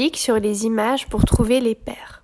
clique sur les images pour trouver les paires.